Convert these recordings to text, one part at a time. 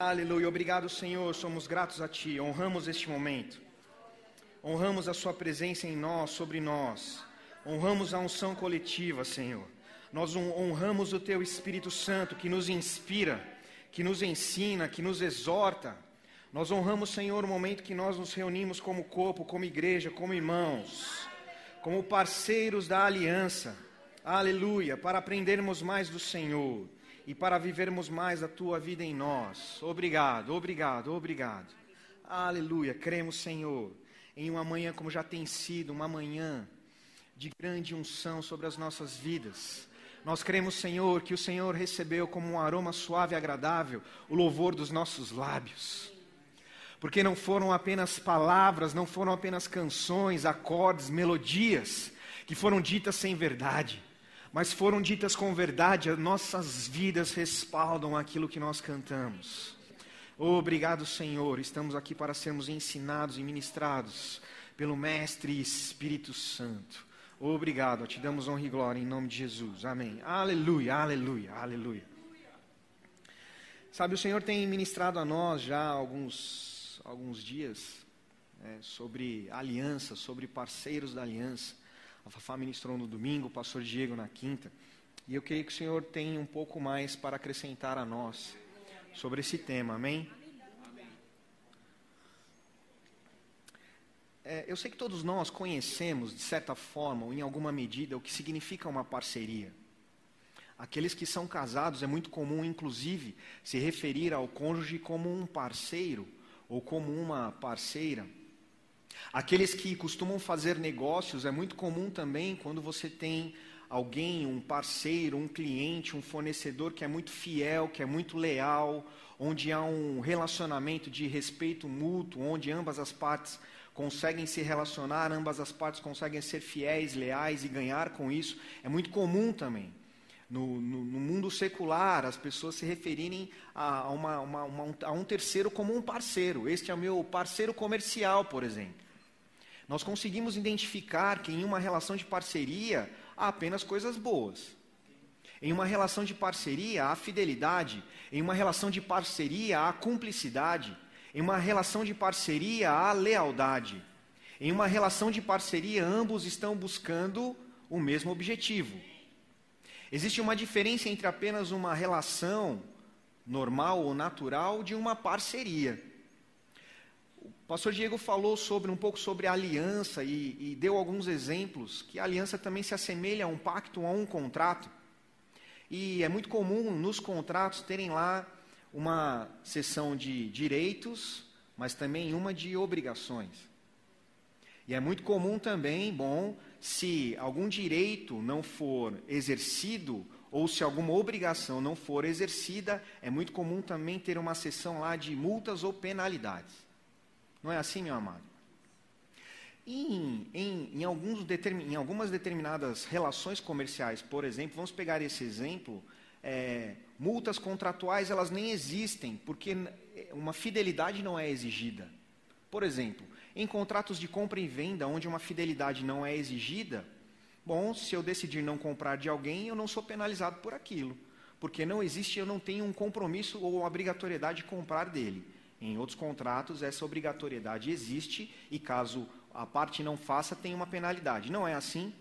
Aleluia. Obrigado, Senhor. Somos gratos a Ti. Honramos este momento. Honramos a Sua presença em nós, sobre nós. Honramos a unção coletiva, Senhor. Nós honramos o Teu Espírito Santo que nos inspira, que nos ensina, que nos exorta. Nós honramos, Senhor, o momento que nós nos reunimos como corpo, como igreja, como irmãos, como parceiros da aliança. Aleluia. Para aprendermos mais do Senhor e para vivermos mais a tua vida em nós. Obrigado, obrigado, obrigado. Aleluia. Cremos, Senhor, em uma manhã como já tem sido, uma manhã de grande unção sobre as nossas vidas. Nós cremos, Senhor, que o Senhor recebeu como um aroma suave e agradável o louvor dos nossos lábios. Porque não foram apenas palavras, não foram apenas canções, acordes, melodias que foram ditas sem verdade mas foram ditas com verdade, as nossas vidas respaldam aquilo que nós cantamos. Obrigado, Senhor, estamos aqui para sermos ensinados e ministrados pelo Mestre Espírito Santo. Obrigado, te damos honra e glória em nome de Jesus. Amém. Aleluia, aleluia, aleluia. Sabe, o Senhor tem ministrado a nós já alguns, alguns dias né, sobre aliança, sobre parceiros da aliança. A Fafá ministrou no domingo, o pastor Diego na quinta. E eu queria que o Senhor tenha um pouco mais para acrescentar a nós sobre esse tema, amém? É, eu sei que todos nós conhecemos, de certa forma, ou em alguma medida, o que significa uma parceria. Aqueles que são casados, é muito comum, inclusive, se referir ao cônjuge como um parceiro ou como uma parceira. Aqueles que costumam fazer negócios, é muito comum também quando você tem alguém, um parceiro, um cliente, um fornecedor que é muito fiel, que é muito leal, onde há um relacionamento de respeito mútuo, onde ambas as partes conseguem se relacionar, ambas as partes conseguem ser fiéis, leais e ganhar com isso, é muito comum também. No, no, no mundo secular, as pessoas se referirem a, uma, uma, uma, a um terceiro como um parceiro. Este é o meu parceiro comercial, por exemplo. Nós conseguimos identificar que em uma relação de parceria há apenas coisas boas. Em uma relação de parceria há fidelidade, em uma relação de parceria há cumplicidade, em uma relação de parceria há lealdade. Em uma relação de parceria ambos estão buscando o mesmo objetivo. Existe uma diferença entre apenas uma relação normal ou natural de uma parceria. Pastor Diego falou sobre um pouco sobre a aliança e, e, deu alguns exemplos que a aliança também se assemelha a um pacto, a um contrato. E é muito comum nos contratos terem lá uma seção de direitos, mas também uma de obrigações. E é muito comum também, bom, se algum direito não for exercido ou se alguma obrigação não for exercida, é muito comum também ter uma seção lá de multas ou penalidades. Não é assim, meu amado? Em, em, em, alguns em algumas determinadas relações comerciais, por exemplo, vamos pegar esse exemplo, é, multas contratuais elas nem existem, porque uma fidelidade não é exigida. Por exemplo, em contratos de compra e venda, onde uma fidelidade não é exigida, bom, se eu decidir não comprar de alguém, eu não sou penalizado por aquilo, porque não existe, eu não tenho um compromisso ou obrigatoriedade de comprar dele. Em outros contratos, essa obrigatoriedade existe e, caso a parte não faça, tem uma penalidade. Não é assim?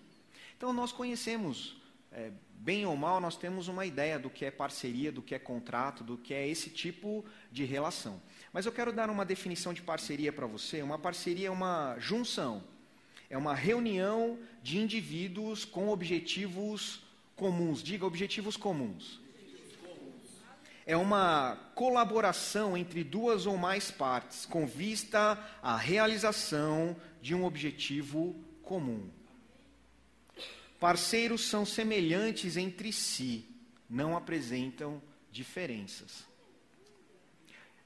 Então, nós conhecemos, é, bem ou mal, nós temos uma ideia do que é parceria, do que é contrato, do que é esse tipo de relação. Mas eu quero dar uma definição de parceria para você. Uma parceria é uma junção, é uma reunião de indivíduos com objetivos comuns. Diga objetivos comuns é uma colaboração entre duas ou mais partes, com vista à realização de um objetivo comum. Parceiros são semelhantes entre si, não apresentam diferenças.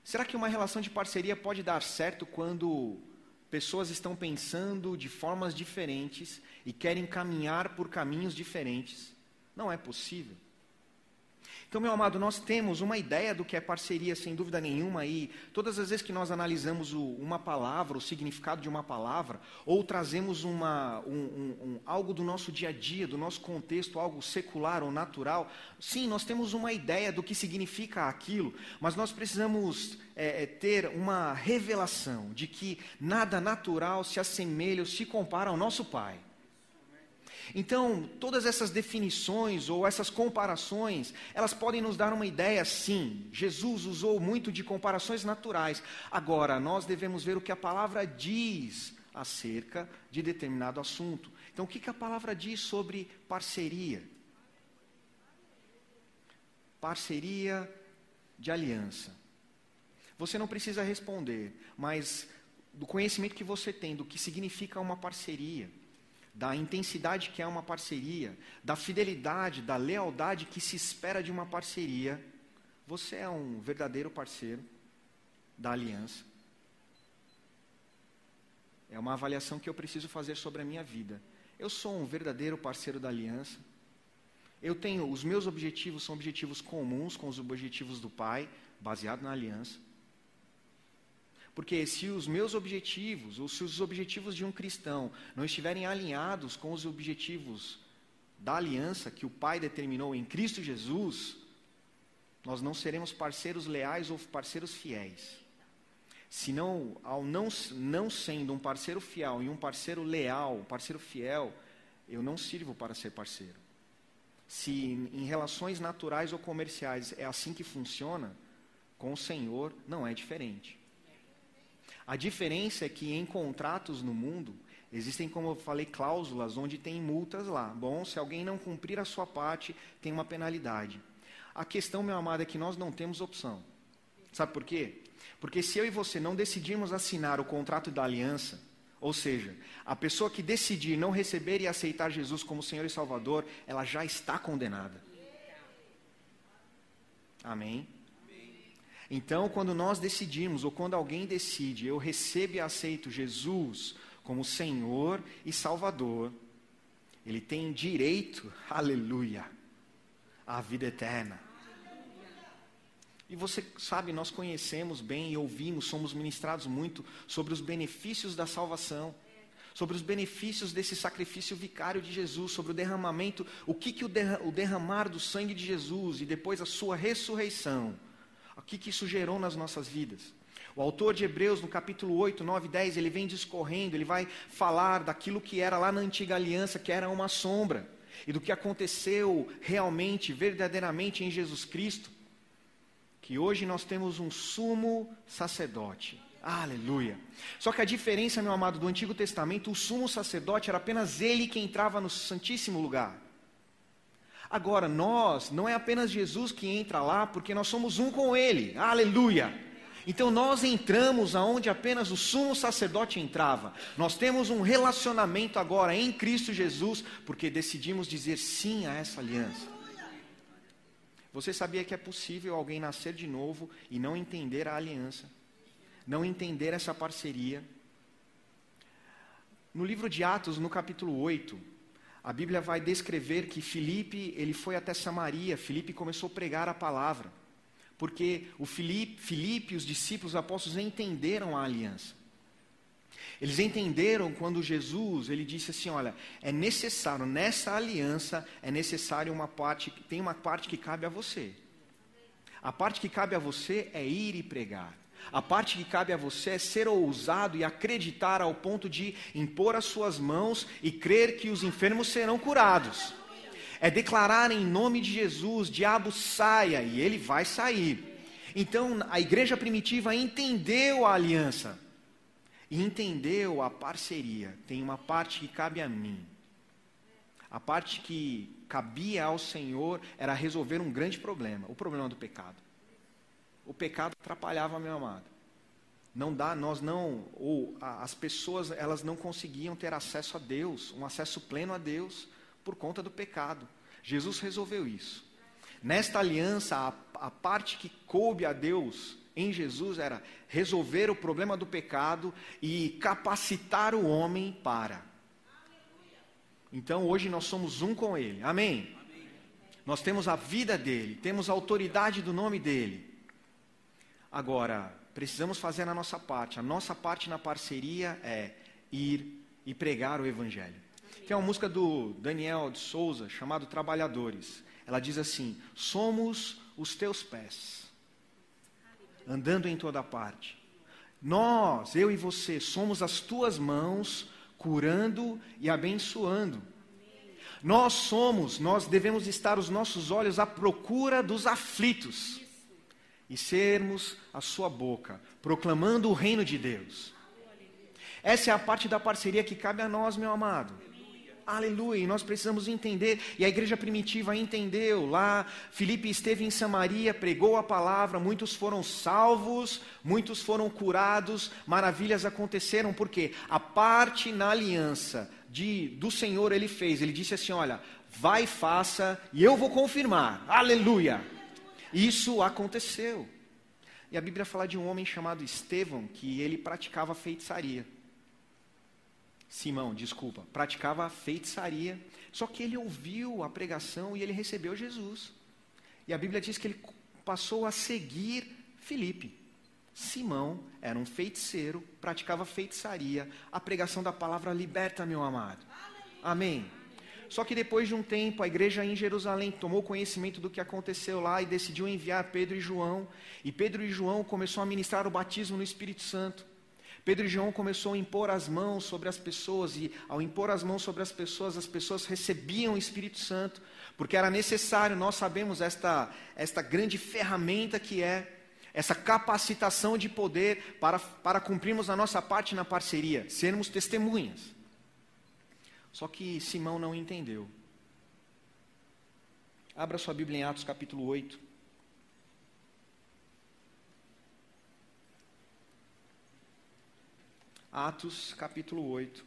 Será que uma relação de parceria pode dar certo quando pessoas estão pensando de formas diferentes e querem caminhar por caminhos diferentes? Não é possível. Então, meu amado, nós temos uma ideia do que é parceria, sem dúvida nenhuma, e todas as vezes que nós analisamos o, uma palavra, o significado de uma palavra, ou trazemos uma, um, um, um, algo do nosso dia a dia, do nosso contexto, algo secular ou natural, sim, nós temos uma ideia do que significa aquilo, mas nós precisamos é, é ter uma revelação de que nada natural se assemelha ou se compara ao nosso Pai. Então, todas essas definições ou essas comparações, elas podem nos dar uma ideia, sim. Jesus usou muito de comparações naturais. Agora, nós devemos ver o que a palavra diz acerca de determinado assunto. Então, o que, que a palavra diz sobre parceria? Parceria de aliança. Você não precisa responder, mas do conhecimento que você tem do que significa uma parceria da intensidade que é uma parceria, da fidelidade, da lealdade que se espera de uma parceria, você é um verdadeiro parceiro da aliança. É uma avaliação que eu preciso fazer sobre a minha vida. Eu sou um verdadeiro parceiro da aliança. Eu tenho, os meus objetivos são objetivos comuns com os objetivos do Pai, baseado na aliança. Porque se os meus objetivos, ou se os objetivos de um cristão não estiverem alinhados com os objetivos da aliança que o Pai determinou em Cristo Jesus, nós não seremos parceiros leais ou parceiros fiéis. Senão, ao não, não sendo um parceiro fiel e um parceiro leal, um parceiro fiel, eu não sirvo para ser parceiro. Se em relações naturais ou comerciais é assim que funciona, com o Senhor não é diferente. A diferença é que em contratos no mundo, existem, como eu falei, cláusulas onde tem multas lá. Bom, se alguém não cumprir a sua parte, tem uma penalidade. A questão, meu amado, é que nós não temos opção. Sabe por quê? Porque se eu e você não decidirmos assinar o contrato da aliança, ou seja, a pessoa que decidir não receber e aceitar Jesus como Senhor e Salvador, ela já está condenada. Amém? Então, quando nós decidimos, ou quando alguém decide, eu recebo e aceito Jesus como Senhor e Salvador, ele tem direito, aleluia, à vida eterna. E você sabe, nós conhecemos bem e ouvimos, somos ministrados muito sobre os benefícios da salvação, sobre os benefícios desse sacrifício vicário de Jesus, sobre o derramamento, o que, que o derramar do sangue de Jesus e depois a sua ressurreição o que, que isso gerou nas nossas vidas? O autor de Hebreus, no capítulo 8, 9, 10, ele vem discorrendo, ele vai falar daquilo que era lá na antiga aliança, que era uma sombra, e do que aconteceu realmente, verdadeiramente em Jesus Cristo, que hoje nós temos um sumo sacerdote. Aleluia. Só que a diferença, meu amado, do Antigo Testamento, o sumo sacerdote era apenas ele que entrava no Santíssimo Lugar. Agora, nós, não é apenas Jesus que entra lá, porque nós somos um com Ele. Aleluia! Então nós entramos aonde apenas o sumo sacerdote entrava. Nós temos um relacionamento agora em Cristo Jesus, porque decidimos dizer sim a essa aliança. Você sabia que é possível alguém nascer de novo e não entender a aliança, não entender essa parceria? No livro de Atos, no capítulo 8, a Bíblia vai descrever que Filipe, ele foi até Samaria, Filipe começou a pregar a palavra, porque o Filipe, Filipe os discípulos os apóstolos entenderam a aliança. Eles entenderam quando Jesus, ele disse assim, olha, é necessário, nessa aliança, é necessário uma parte, tem uma parte que cabe a você. A parte que cabe a você é ir e pregar. A parte que cabe a você é ser ousado e acreditar ao ponto de impor as suas mãos e crer que os enfermos serão curados. É declarar em nome de Jesus: diabo saia, e ele vai sair. Então a igreja primitiva entendeu a aliança e entendeu a parceria. Tem uma parte que cabe a mim. A parte que cabia ao Senhor era resolver um grande problema, o problema do pecado o pecado atrapalhava meu amado. Não dá, nós não, ou a, as pessoas, elas não conseguiam ter acesso a Deus, um acesso pleno a Deus, por conta do pecado. Jesus resolveu isso. Nesta aliança, a, a parte que coube a Deus em Jesus era resolver o problema do pecado e capacitar o homem para. Então hoje nós somos um com Ele. Amém? Nós temos a vida dele, temos a autoridade do nome dele. Agora, precisamos fazer a nossa parte. A nossa parte na parceria é ir e pregar o evangelho. Tem uma música do Daniel de Souza chamado Trabalhadores. Ela diz assim: Somos os teus pés, andando em toda parte. Nós, eu e você, somos as tuas mãos curando e abençoando. Nós somos, nós devemos estar os nossos olhos à procura dos aflitos e sermos a sua boca, proclamando o reino de Deus. Essa é a parte da parceria que cabe a nós, meu amado. Aleluia, e nós precisamos entender, e a igreja primitiva entendeu lá. Filipe esteve em Samaria, pregou a palavra, muitos foram salvos, muitos foram curados, maravilhas aconteceram, porque a parte na aliança de, do Senhor ele fez, ele disse assim: Olha, vai, faça, e eu vou confirmar, aleluia. Isso aconteceu. E a Bíblia fala de um homem chamado Estevão, que ele praticava feitiçaria. Simão, desculpa, praticava feitiçaria. Só que ele ouviu a pregação e ele recebeu Jesus. E a Bíblia diz que ele passou a seguir Filipe. Simão era um feiticeiro, praticava feitiçaria. A pregação da palavra liberta, meu amado. Amém. Só que depois de um tempo, a igreja em Jerusalém tomou conhecimento do que aconteceu lá e decidiu enviar Pedro e João. E Pedro e João começou a ministrar o batismo no Espírito Santo. Pedro e João começou a impor as mãos sobre as pessoas e ao impor as mãos sobre as pessoas, as pessoas recebiam o Espírito Santo, porque era necessário, nós sabemos esta esta grande ferramenta que é essa capacitação de poder para, para cumprirmos a nossa parte na parceria, sermos testemunhas. Só que Simão não entendeu. Abra sua Bíblia em Atos capítulo 8. Atos capítulo 8.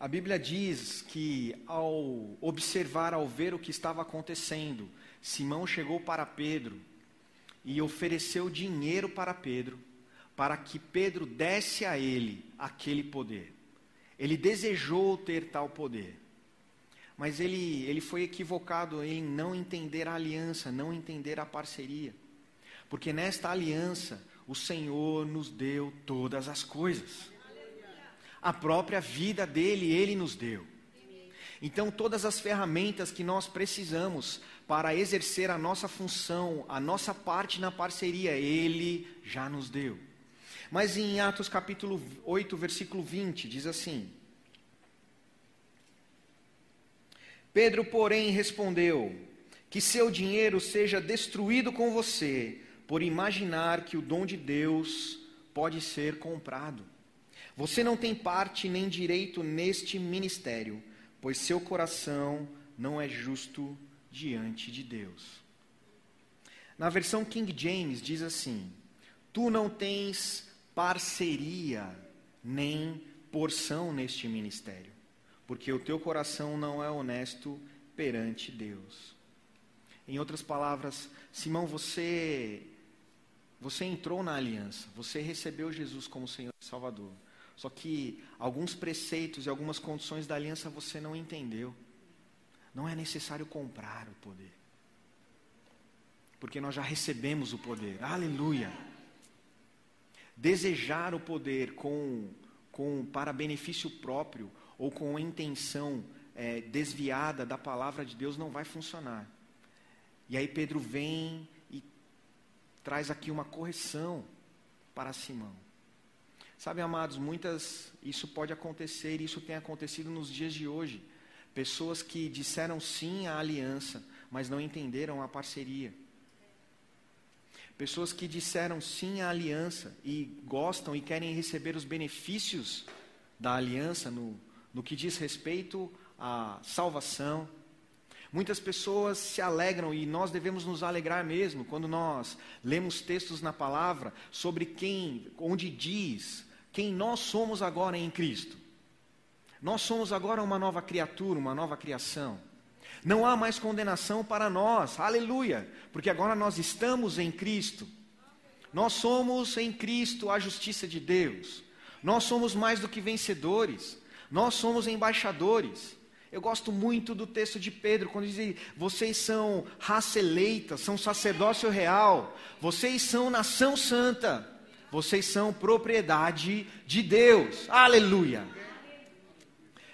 A Bíblia diz que ao observar, ao ver o que estava acontecendo, Simão chegou para Pedro e ofereceu dinheiro para Pedro, para que Pedro desse a ele aquele poder. Ele desejou ter tal poder. Mas ele, ele foi equivocado em não entender a aliança, não entender a parceria. Porque nesta aliança, o Senhor nos deu todas as coisas. A própria vida dele, ele nos deu. Então, todas as ferramentas que nós precisamos para exercer a nossa função, a nossa parte na parceria, ele já nos deu. Mas em Atos capítulo 8, versículo 20, diz assim: Pedro, porém, respondeu: Que seu dinheiro seja destruído com você, por imaginar que o dom de Deus pode ser comprado. Você não tem parte nem direito neste ministério, pois seu coração não é justo diante de Deus. Na versão King James diz assim: Tu não tens parceria nem porção neste ministério porque o teu coração não é honesto perante Deus. Em outras palavras, Simão, você você entrou na aliança, você recebeu Jesus como Senhor e Salvador. Só que alguns preceitos e algumas condições da aliança você não entendeu. Não é necessário comprar o poder. Porque nós já recebemos o poder. Aleluia. Desejar o poder com, com para benefício próprio ou com intenção é, desviada da palavra de Deus não vai funcionar. E aí Pedro vem e traz aqui uma correção para Simão. Sabe, amados, muitas isso pode acontecer, isso tem acontecido nos dias de hoje. Pessoas que disseram sim à aliança, mas não entenderam a parceria. Pessoas que disseram sim à aliança e gostam e querem receber os benefícios da aliança no, no que diz respeito à salvação. Muitas pessoas se alegram e nós devemos nos alegrar mesmo quando nós lemos textos na palavra sobre quem, onde diz quem nós somos agora em Cristo. Nós somos agora uma nova criatura, uma nova criação. Não há mais condenação para nós, aleluia, porque agora nós estamos em Cristo. Nós somos em Cristo a justiça de Deus. Nós somos mais do que vencedores. Nós somos embaixadores. Eu gosto muito do texto de Pedro, quando diz: Vocês são raça eleita, são sacerdócio real, vocês são nação santa, vocês são propriedade de Deus. Aleluia!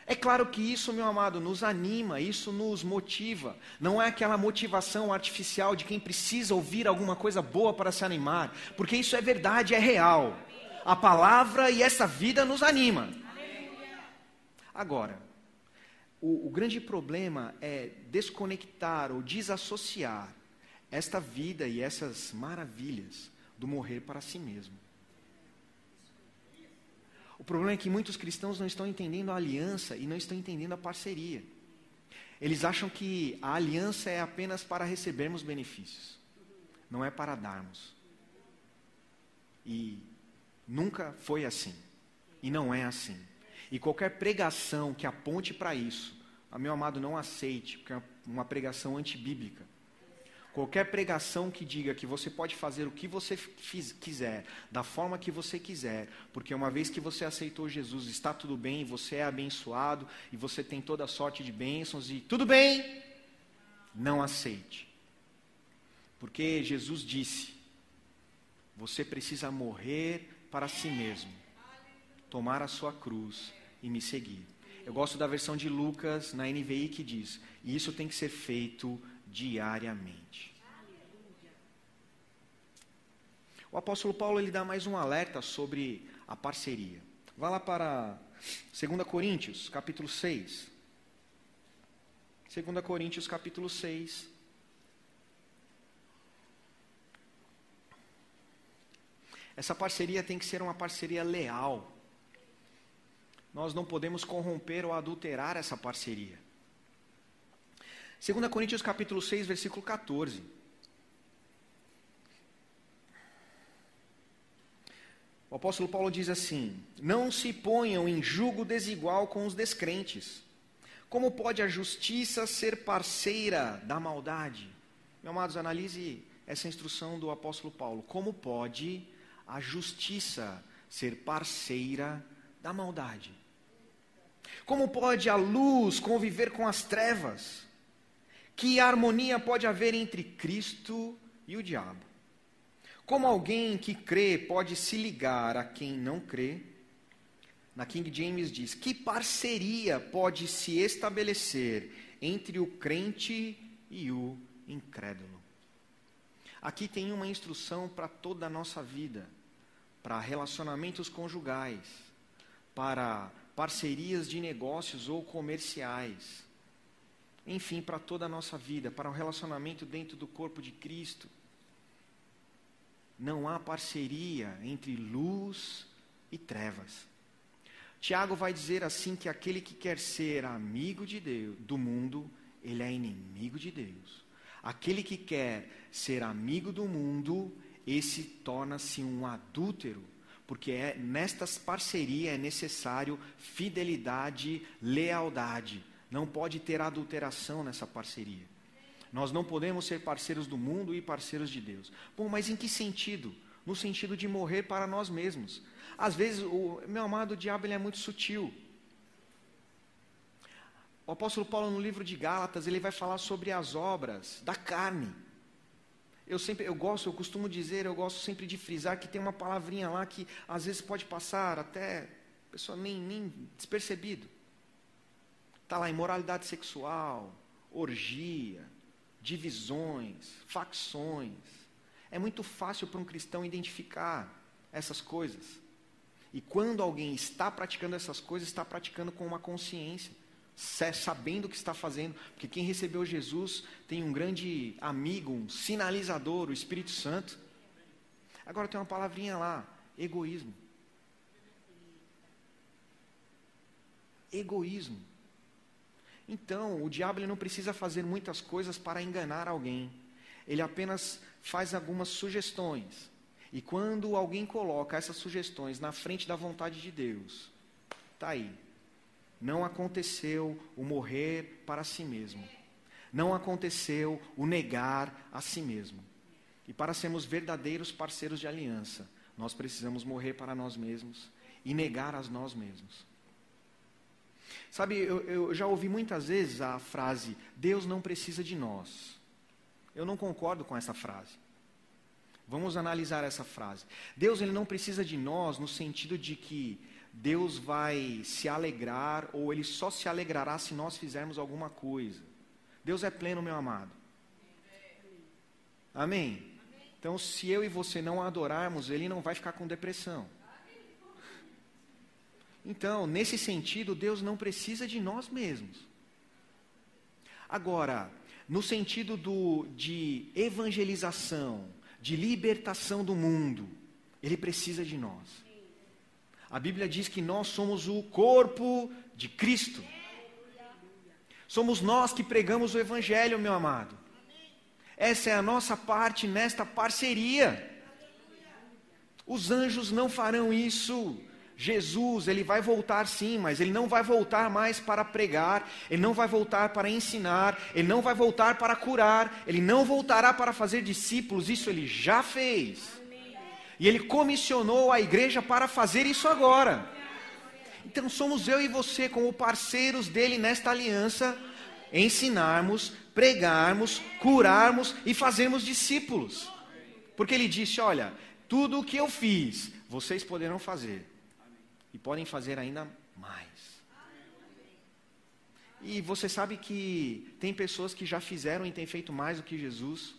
É claro que isso, meu amado, nos anima, isso nos motiva. Não é aquela motivação artificial de quem precisa ouvir alguma coisa boa para se animar, porque isso é verdade, é real. A palavra e essa vida nos anima. Agora, o, o grande problema é desconectar ou desassociar esta vida e essas maravilhas do morrer para si mesmo. O problema é que muitos cristãos não estão entendendo a aliança e não estão entendendo a parceria. Eles acham que a aliança é apenas para recebermos benefícios, não é para darmos. E nunca foi assim. E não é assim. E qualquer pregação que aponte para isso, meu amado, não aceite, porque é uma pregação antibíblica. Qualquer pregação que diga que você pode fazer o que você fiz, quiser, da forma que você quiser, porque uma vez que você aceitou Jesus, está tudo bem, você é abençoado e você tem toda a sorte de bênçãos e tudo bem, não aceite. Porque Jesus disse: você precisa morrer para si mesmo, tomar a sua cruz e me seguir. Eu gosto da versão de Lucas na NVI que diz: e isso tem que ser feito diariamente. O apóstolo Paulo ele dá mais um alerta sobre a parceria. Vá lá para 2 Coríntios, capítulo 6. 2 Coríntios, capítulo 6. Essa parceria tem que ser uma parceria leal. Nós não podemos corromper ou adulterar essa parceria. 2 Coríntios capítulo 6, versículo 14. O apóstolo Paulo diz assim: Não se ponham em julgo desigual com os descrentes. Como pode a justiça ser parceira da maldade? Meus amados, analise essa instrução do apóstolo Paulo. Como pode a justiça ser parceira da maldade? Como pode a luz conviver com as trevas? Que harmonia pode haver entre Cristo e o diabo? Como alguém que crê pode se ligar a quem não crê? Na King James diz: que parceria pode se estabelecer entre o crente e o incrédulo? Aqui tem uma instrução para toda a nossa vida, para relacionamentos conjugais, para parcerias de negócios ou comerciais enfim, para toda a nossa vida, para um relacionamento dentro do corpo de Cristo. Não há parceria entre luz e trevas. Tiago vai dizer assim que aquele que quer ser amigo de Deus, do mundo, ele é inimigo de Deus. Aquele que quer ser amigo do mundo, esse torna-se um adúltero, porque é, nestas parcerias é necessário fidelidade, lealdade não pode ter adulteração nessa parceria. Nós não podemos ser parceiros do mundo e parceiros de Deus. Bom, mas em que sentido? No sentido de morrer para nós mesmos. Às vezes, o meu amado o diabo ele é muito sutil. O apóstolo Paulo, no livro de Gálatas, ele vai falar sobre as obras da carne. Eu sempre, eu gosto, eu costumo dizer, eu gosto sempre de frisar que tem uma palavrinha lá que às vezes pode passar até a pessoa nem, nem despercebido. Está lá imoralidade sexual, orgia, divisões, facções. É muito fácil para um cristão identificar essas coisas. E quando alguém está praticando essas coisas, está praticando com uma consciência, sabendo o que está fazendo, porque quem recebeu Jesus tem um grande amigo, um sinalizador, o Espírito Santo. Agora tem uma palavrinha lá: egoísmo. Egoísmo. Então, o diabo ele não precisa fazer muitas coisas para enganar alguém. Ele apenas faz algumas sugestões. E quando alguém coloca essas sugestões na frente da vontade de Deus, está aí. Não aconteceu o morrer para si mesmo. Não aconteceu o negar a si mesmo. E para sermos verdadeiros parceiros de aliança, nós precisamos morrer para nós mesmos e negar a nós mesmos. Sabe, eu, eu, já ouvi muitas vezes a frase: Deus não precisa de nós. Eu não concordo com essa frase. Vamos analisar essa frase. Deus ele não precisa de nós no sentido de que Deus vai se alegrar ou ele só se alegrará se nós fizermos alguma coisa. Deus é pleno, meu amado. Amém? Então, se eu e você não adorarmos, ele não vai ficar com depressão. Então, nesse sentido, Deus não precisa de nós mesmos. Agora, no sentido do, de evangelização, de libertação do mundo, Ele precisa de nós. A Bíblia diz que nós somos o corpo de Cristo. Somos nós que pregamos o Evangelho, meu amado. Essa é a nossa parte nesta parceria. Os anjos não farão isso. Jesus, ele vai voltar sim, mas ele não vai voltar mais para pregar, ele não vai voltar para ensinar, ele não vai voltar para curar, ele não voltará para fazer discípulos, isso ele já fez. E ele comissionou a igreja para fazer isso agora. Então somos eu e você como parceiros dele nesta aliança, ensinarmos, pregarmos, curarmos e fazermos discípulos. Porque ele disse: Olha, tudo o que eu fiz, vocês poderão fazer, e podem fazer ainda mais. E você sabe que tem pessoas que já fizeram e têm feito mais do que Jesus?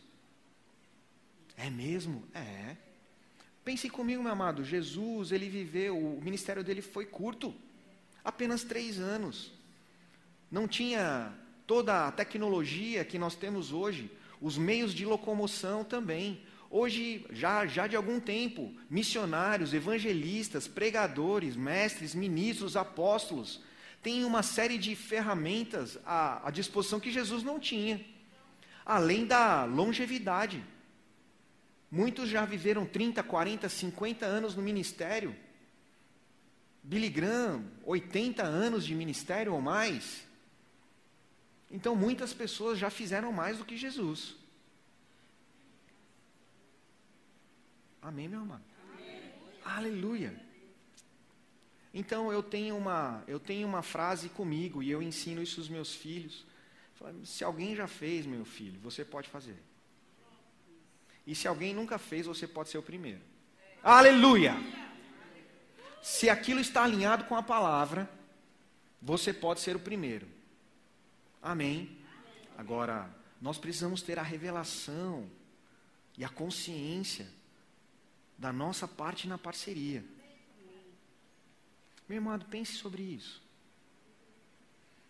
É mesmo? É. Pense comigo, meu amado. Jesus, ele viveu, o ministério dele foi curto apenas três anos. Não tinha toda a tecnologia que nós temos hoje, os meios de locomoção também. Hoje, já, já de algum tempo, missionários, evangelistas, pregadores, mestres, ministros, apóstolos, têm uma série de ferramentas à, à disposição que Jesus não tinha, além da longevidade. Muitos já viveram 30, 40, 50 anos no ministério. Billy Graham, 80 anos de ministério ou mais. Então, muitas pessoas já fizeram mais do que Jesus. Amém, meu? Amém. Aleluia. Então, eu tenho, uma, eu tenho uma frase comigo e eu ensino isso aos meus filhos. Se alguém já fez, meu filho, você pode fazer. E se alguém nunca fez, você pode ser o primeiro. Aleluia! Se aquilo está alinhado com a palavra, você pode ser o primeiro. Amém. Agora, nós precisamos ter a revelação e a consciência da nossa parte na parceria. Meu irmão, pense sobre isso.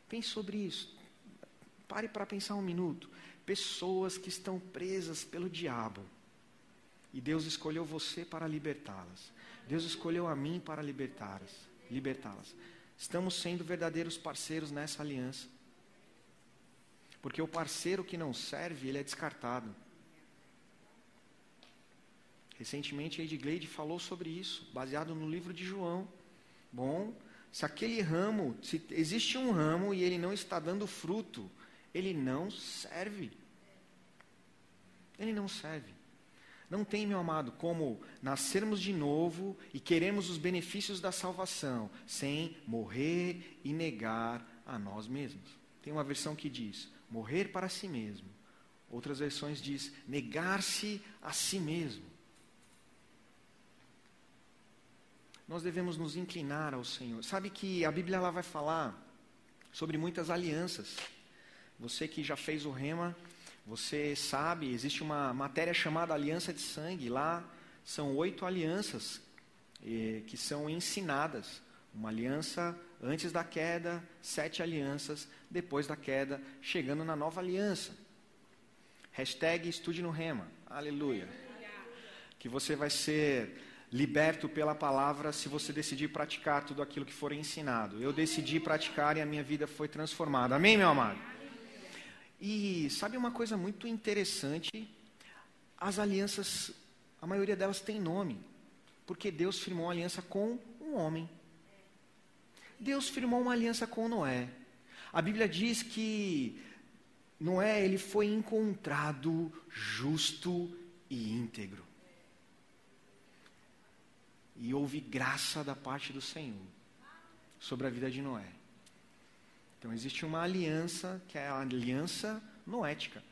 Pense sobre isso. Pare para pensar um minuto. Pessoas que estão presas pelo diabo. E Deus escolheu você para libertá-las. Deus escolheu a mim para libertá-las. Libertá-las. Estamos sendo verdadeiros parceiros nessa aliança. Porque o parceiro que não serve, ele é descartado. Recentemente, a Edgleide falou sobre isso, baseado no livro de João. Bom, se aquele ramo, se existe um ramo e ele não está dando fruto, ele não serve. Ele não serve. Não tem, meu amado, como nascermos de novo e queremos os benefícios da salvação sem morrer e negar a nós mesmos. Tem uma versão que diz: morrer para si mesmo. Outras versões diz negar-se a si mesmo. Nós devemos nos inclinar ao Senhor. Sabe que a Bíblia ela vai falar sobre muitas alianças. Você que já fez o rema, você sabe, existe uma matéria chamada aliança de sangue. Lá são oito alianças eh, que são ensinadas. Uma aliança antes da queda, sete alianças, depois da queda, chegando na nova aliança. Hashtag estude no rema. Aleluia. Que você vai ser liberto pela palavra se você decidir praticar tudo aquilo que for ensinado. Eu decidi praticar e a minha vida foi transformada. Amém, meu amado? E sabe uma coisa muito interessante? As alianças, a maioria delas tem nome, porque Deus firmou uma aliança com um homem. Deus firmou uma aliança com Noé. A Bíblia diz que Noé ele foi encontrado justo e íntegro. E houve graça da parte do Senhor sobre a vida de Noé. Então existe uma aliança que é a aliança noética.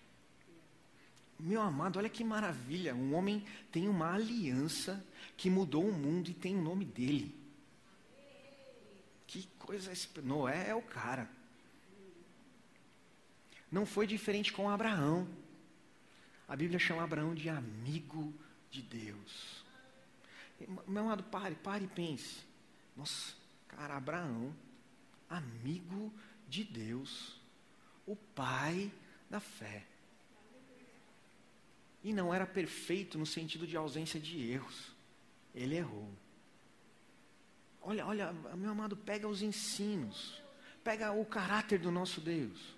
Meu amado, olha que maravilha. Um homem tem uma aliança que mudou o mundo e tem o nome dele. Que coisa. Noé é o cara. Não foi diferente com Abraão. A Bíblia chama Abraão de amigo de Deus. Meu amado, pare, pare e pense. Nossa, cara, Abraão, amigo de Deus, o pai da fé. E não era perfeito no sentido de ausência de erros. Ele errou. Olha, olha, meu amado, pega os ensinos, pega o caráter do nosso Deus.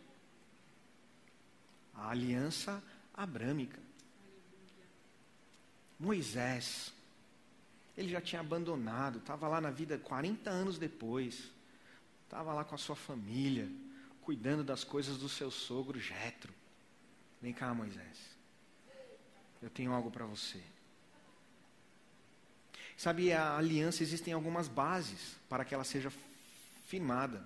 A aliança abrâmica. Moisés, ele já tinha abandonado, estava lá na vida 40 anos depois, estava lá com a sua família, cuidando das coisas do seu sogro Jetro. Vem cá, Moisés eu tenho algo para você. Sabe, a aliança existem algumas bases para que ela seja firmada.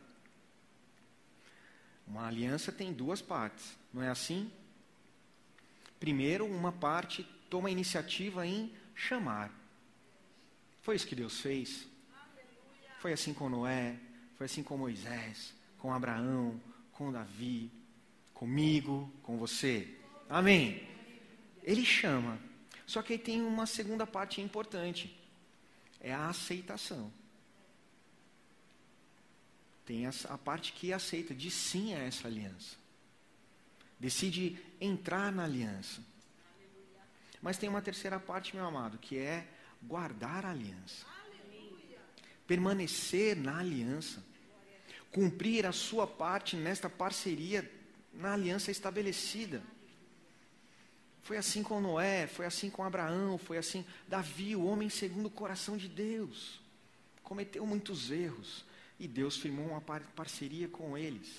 Uma aliança tem duas partes, não é assim? Primeiro, uma parte toma a iniciativa em chamar. Foi isso que Deus fez. Foi assim com Noé, foi assim com Moisés, com Abraão, com Davi, comigo, com você. Amém. Ele chama. Só que aí tem uma segunda parte importante. É a aceitação. Tem a, a parte que aceita, diz sim a essa aliança. Decide entrar na aliança. Mas tem uma terceira parte, meu amado, que é guardar a aliança. Permanecer na aliança. Cumprir a sua parte nesta parceria, na aliança estabelecida. Foi assim com Noé, foi assim com Abraão, foi assim. Davi, o homem segundo o coração de Deus, cometeu muitos erros e Deus firmou uma parceria com eles,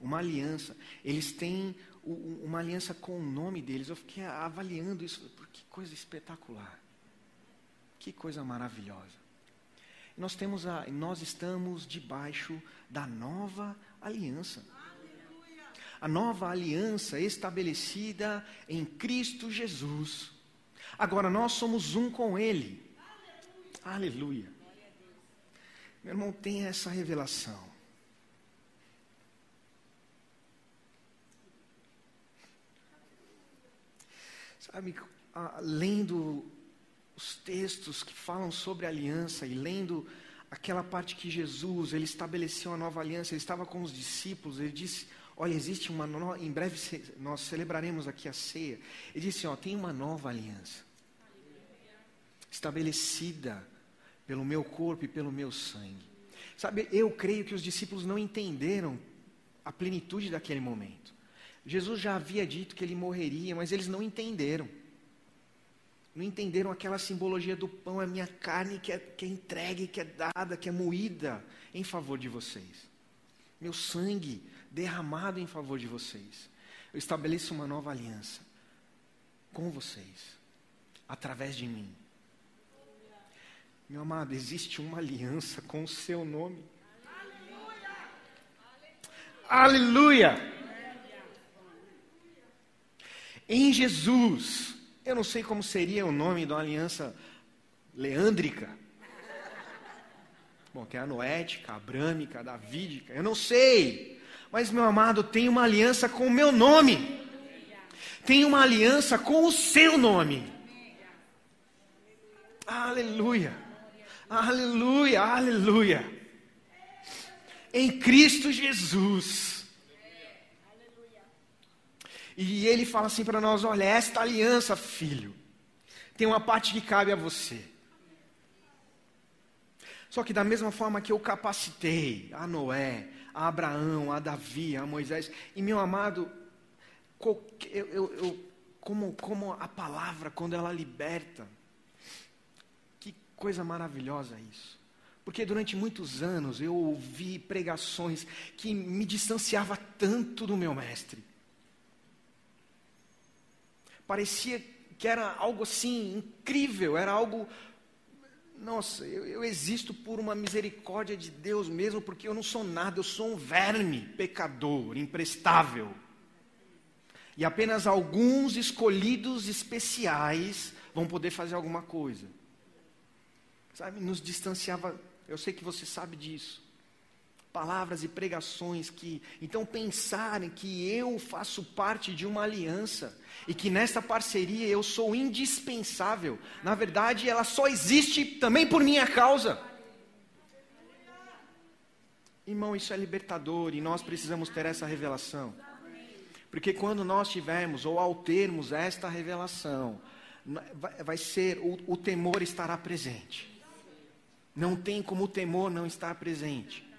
uma aliança. Eles têm uma aliança com o nome deles. Eu fiquei avaliando isso, que coisa espetacular, que coisa maravilhosa. Nós temos a, nós estamos debaixo da nova aliança a nova aliança estabelecida em Cristo Jesus. Agora nós somos um com Ele. Aleluia. Aleluia. Meu irmão, tem essa revelação. Sabe, lendo os textos que falam sobre aliança e lendo aquela parte que Jesus, ele estabeleceu a nova aliança, ele estava com os discípulos, ele disse: Olha, existe uma no... em breve nós celebraremos aqui a ceia. Ele disse, ó, tem uma nova aliança. Estabelecida pelo meu corpo e pelo meu sangue. Sabe, eu creio que os discípulos não entenderam a plenitude daquele momento. Jesus já havia dito que ele morreria, mas eles não entenderam. Não entenderam aquela simbologia do pão, a minha carne que é, que é entregue, que é dada, que é moída em favor de vocês. Meu sangue derramado em favor de vocês. Eu estabeleço uma nova aliança com vocês, através de mim. Meu amado, existe uma aliança com o seu nome. Aleluia! Aleluia. Em Jesus, eu não sei como seria o nome da aliança leândrica. Bom, tem a noética, a abrâmica, a davídica, eu não sei. Mas, meu amado, tem uma aliança com o meu nome. Tem uma aliança com o seu nome. Aleluia. Aleluia, aleluia. Em Cristo Jesus. E ele fala assim para nós: olha, esta aliança, filho, tem uma parte que cabe a você. Só que da mesma forma que eu capacitei a Noé, a Abraão, a Davi, a Moisés. E meu amado, eu, eu, eu, como, como a palavra, quando ela liberta, que coisa maravilhosa isso. Porque durante muitos anos eu ouvi pregações que me distanciava tanto do meu mestre. Parecia que era algo assim incrível, era algo nossa, eu, eu, existo por uma misericórdia de Deus mesmo, porque eu não sou nada, eu sou um verme, pecador, imprestável. E apenas alguns escolhidos especiais vão poder fazer alguma coisa. Sabe, nos distanciava, eu sei que você sabe disso palavras e pregações que então pensarem que eu faço parte de uma aliança e que nessa parceria eu sou indispensável. Na verdade, ela só existe também por minha causa. Irmão, isso é libertador e nós precisamos ter essa revelação. Porque quando nós tivermos ou ao termos esta revelação, vai ser o, o temor estará presente. Não tem como o temor não estar presente.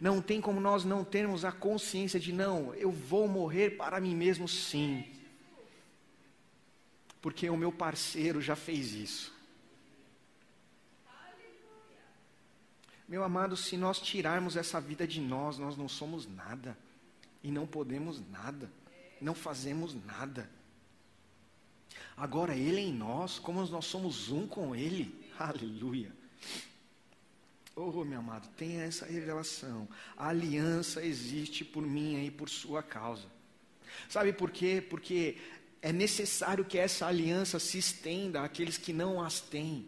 Não tem como nós não termos a consciência de não, eu vou morrer para mim mesmo sim. Porque o meu parceiro já fez isso. Meu amado, se nós tirarmos essa vida de nós, nós não somos nada. E não podemos nada. Não fazemos nada. Agora, Ele em nós, como nós somos um com Ele. Aleluia. Oh, meu amado, tenha essa revelação. A aliança existe por mim e por sua causa. Sabe por quê? Porque é necessário que essa aliança se estenda àqueles que não as têm.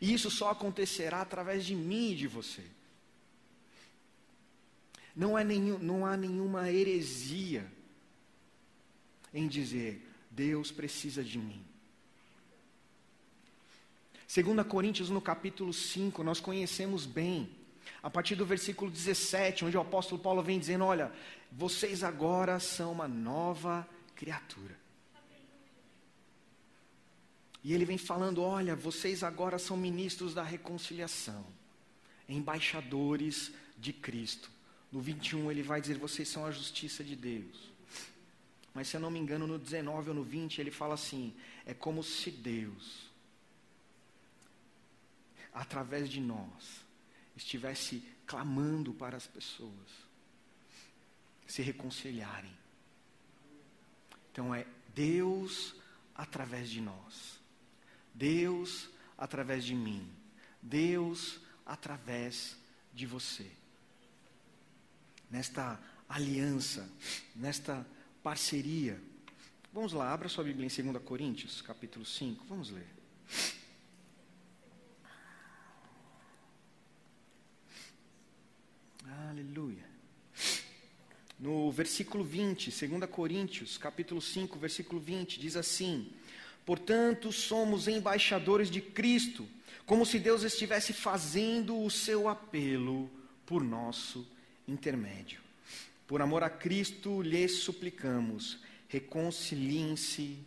E isso só acontecerá através de mim e de você. Não, é nenhum, não há nenhuma heresia em dizer: Deus precisa de mim. 2 Coríntios, no capítulo 5, nós conhecemos bem, a partir do versículo 17, onde o apóstolo Paulo vem dizendo: Olha, vocês agora são uma nova criatura. E ele vem falando: Olha, vocês agora são ministros da reconciliação, embaixadores de Cristo. No 21 ele vai dizer: Vocês são a justiça de Deus. Mas se eu não me engano, no 19 ou no 20 ele fala assim: É como se Deus através de nós, estivesse clamando para as pessoas se reconciliarem. Então é Deus através de nós, Deus através de mim, Deus através de você. Nesta aliança, nesta parceria. Vamos lá, abra sua Bíblia em 2 Coríntios, capítulo 5, vamos ler. Aleluia. No versículo 20, 2 Coríntios, capítulo 5, versículo 20, diz assim: Portanto, somos embaixadores de Cristo, como se Deus estivesse fazendo o seu apelo por nosso intermédio. Por amor a Cristo, lhes suplicamos, reconciliem-se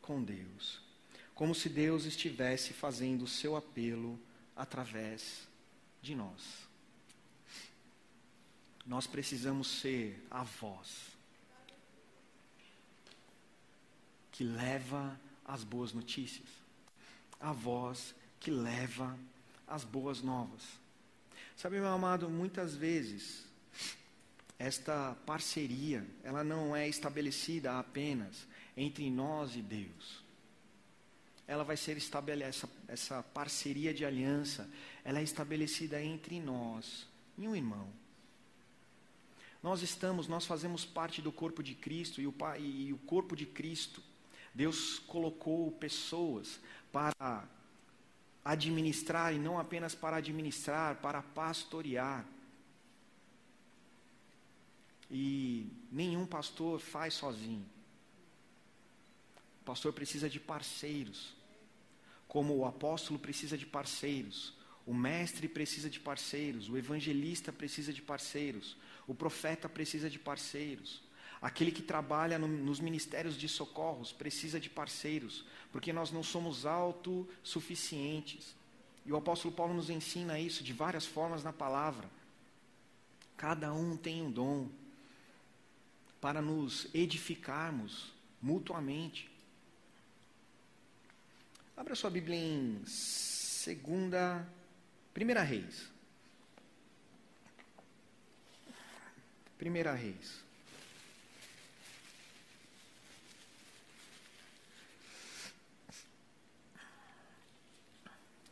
com Deus, como se Deus estivesse fazendo o seu apelo através de nós nós precisamos ser a voz que leva as boas notícias, a voz que leva as boas novas. Sabe, meu amado, muitas vezes esta parceria, ela não é estabelecida apenas entre nós e Deus. Ela vai ser estabelecida, essa, essa parceria de aliança, ela é estabelecida entre nós e um irmão. Nós estamos, nós fazemos parte do corpo de Cristo e o, e o corpo de Cristo, Deus colocou pessoas para administrar e não apenas para administrar, para pastorear. E nenhum pastor faz sozinho. O pastor precisa de parceiros, como o apóstolo precisa de parceiros, o mestre precisa de parceiros, o evangelista precisa de parceiros, o profeta precisa de parceiros. Aquele que trabalha no, nos ministérios de socorros precisa de parceiros, porque nós não somos autossuficientes. E o apóstolo Paulo nos ensina isso de várias formas na palavra. Cada um tem um dom para nos edificarmos mutuamente. Abra sua Bíblia em segunda, primeira Reis. Primeira Reis.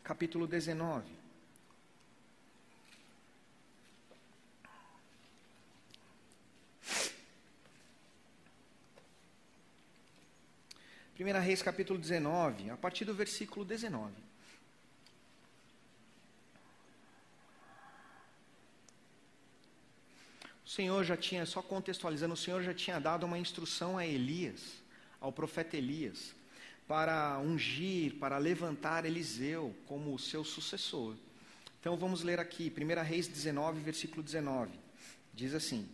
capítulo 19. Primeira Reis, capítulo 19, a partir do versículo 19. O Senhor já tinha, só contextualizando, o Senhor já tinha dado uma instrução a Elias, ao profeta Elias, para ungir, para levantar Eliseu como seu sucessor. Então vamos ler aqui, 1 Reis 19, versículo 19. Diz assim: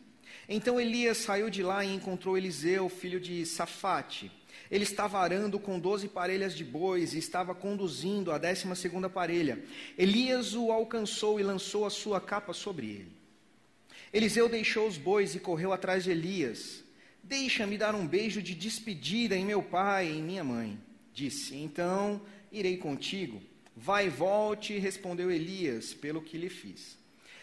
Então Elias saiu de lá e encontrou Eliseu, filho de Safate ele estava arando com doze parelhas de bois e estava conduzindo a décima segunda parelha. Elias o alcançou e lançou a sua capa sobre ele. Eliseu deixou os bois e correu atrás de Elias. Deixa-me dar um beijo de despedida em meu pai e em minha mãe. Disse: Então irei contigo. Vai e volte, respondeu Elias, pelo que lhe fiz.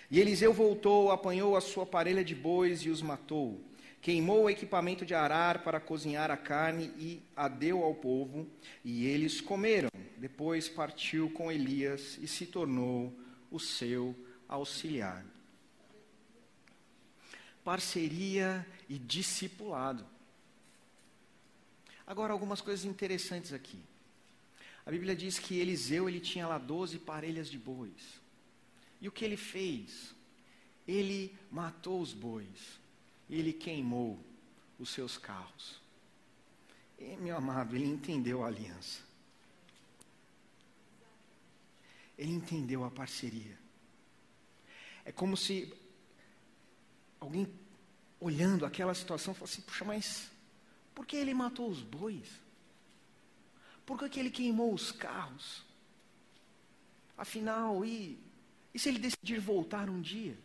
E Eliseu voltou, apanhou a sua parelha de bois e os matou queimou o equipamento de arar para cozinhar a carne e a deu ao povo, e eles comeram. Depois partiu com Elias e se tornou o seu auxiliar. Parceria e discipulado. Agora algumas coisas interessantes aqui. A Bíblia diz que Eliseu ele tinha lá doze parelhas de bois. E o que ele fez? Ele matou os bois ele queimou os seus carros. E, meu amado, ele entendeu a aliança. Ele entendeu a parceria. É como se alguém olhando aquela situação falasse assim, puxa, mas por que ele matou os bois? Por que ele queimou os carros? Afinal, e, e se ele decidir voltar um dia?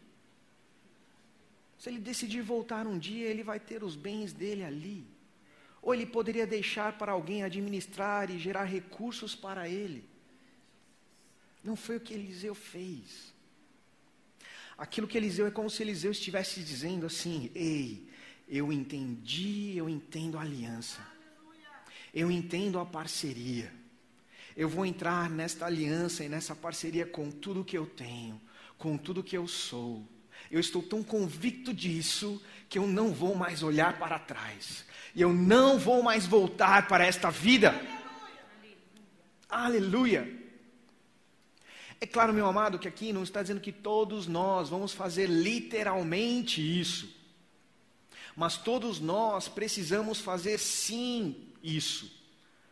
Se ele decidir voltar um dia, ele vai ter os bens dele ali. Ou ele poderia deixar para alguém administrar e gerar recursos para ele. Não foi o que Eliseu fez. Aquilo que Eliseu é como se Eliseu estivesse dizendo assim: Ei, eu entendi, eu entendo a aliança. Eu entendo a parceria. Eu vou entrar nesta aliança e nessa parceria com tudo que eu tenho, com tudo que eu sou eu estou tão convicto disso que eu não vou mais olhar para trás. E eu não vou mais voltar para esta vida. Aleluia. Aleluia. É claro, meu amado, que aqui não está dizendo que todos nós vamos fazer literalmente isso. Mas todos nós precisamos fazer sim isso.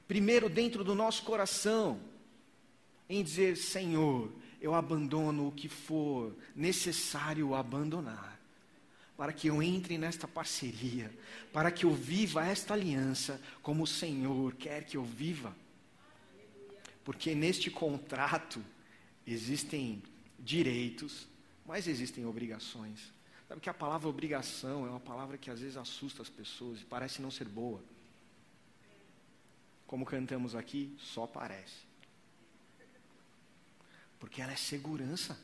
Primeiro, dentro do nosso coração, em dizer: Senhor, eu abandono o que for necessário abandonar, para que eu entre nesta parceria, para que eu viva esta aliança como o Senhor quer que eu viva. Porque neste contrato existem direitos, mas existem obrigações. Sabe que a palavra obrigação é uma palavra que às vezes assusta as pessoas e parece não ser boa. Como cantamos aqui, só parece. Porque ela é segurança.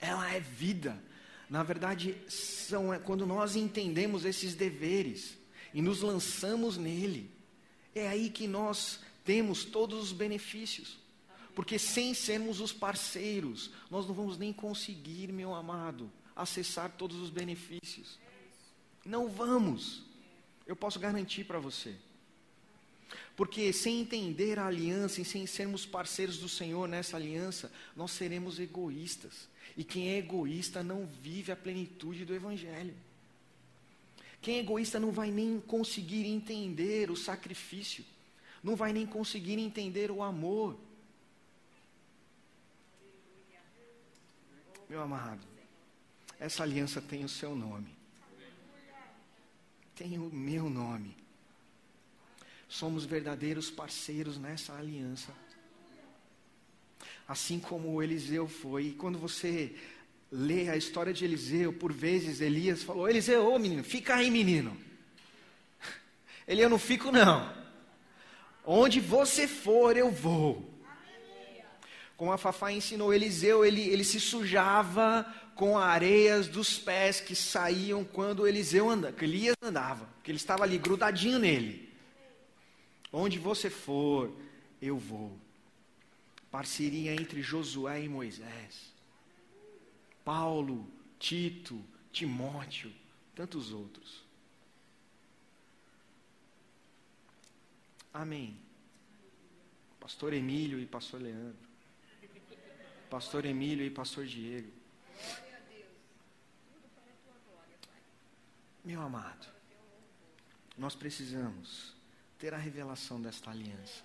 Ela é vida. Na verdade, são é, quando nós entendemos esses deveres e nos lançamos nele, é aí que nós temos todos os benefícios. Porque sem sermos os parceiros, nós não vamos nem conseguir, meu amado, acessar todos os benefícios. Não vamos. Eu posso garantir para você. Porque sem entender a aliança e sem sermos parceiros do Senhor nessa aliança, nós seremos egoístas. E quem é egoísta não vive a plenitude do Evangelho. Quem é egoísta não vai nem conseguir entender o sacrifício, não vai nem conseguir entender o amor. Meu amado, essa aliança tem o seu nome, tem o meu nome somos verdadeiros parceiros nessa aliança. Assim como Eliseu foi. E quando você lê a história de Eliseu, por vezes Elias falou: Eliseu, ô menino, fica aí, menino. Ele, eu não fico, não. Onde você for, eu vou. Como a Fafá ensinou Eliseu, ele, ele se sujava com areias dos pés que saíam quando Eliseu andava, que Elias andava, que ele estava ali grudadinho nele. Onde você for, eu vou. Parceria entre Josué e Moisés. Paulo, Tito, Timóteo, tantos outros. Amém. Pastor Emílio e pastor Leandro pastor Emílio e pastor Diego. Meu amado, nós precisamos ter a revelação desta aliança.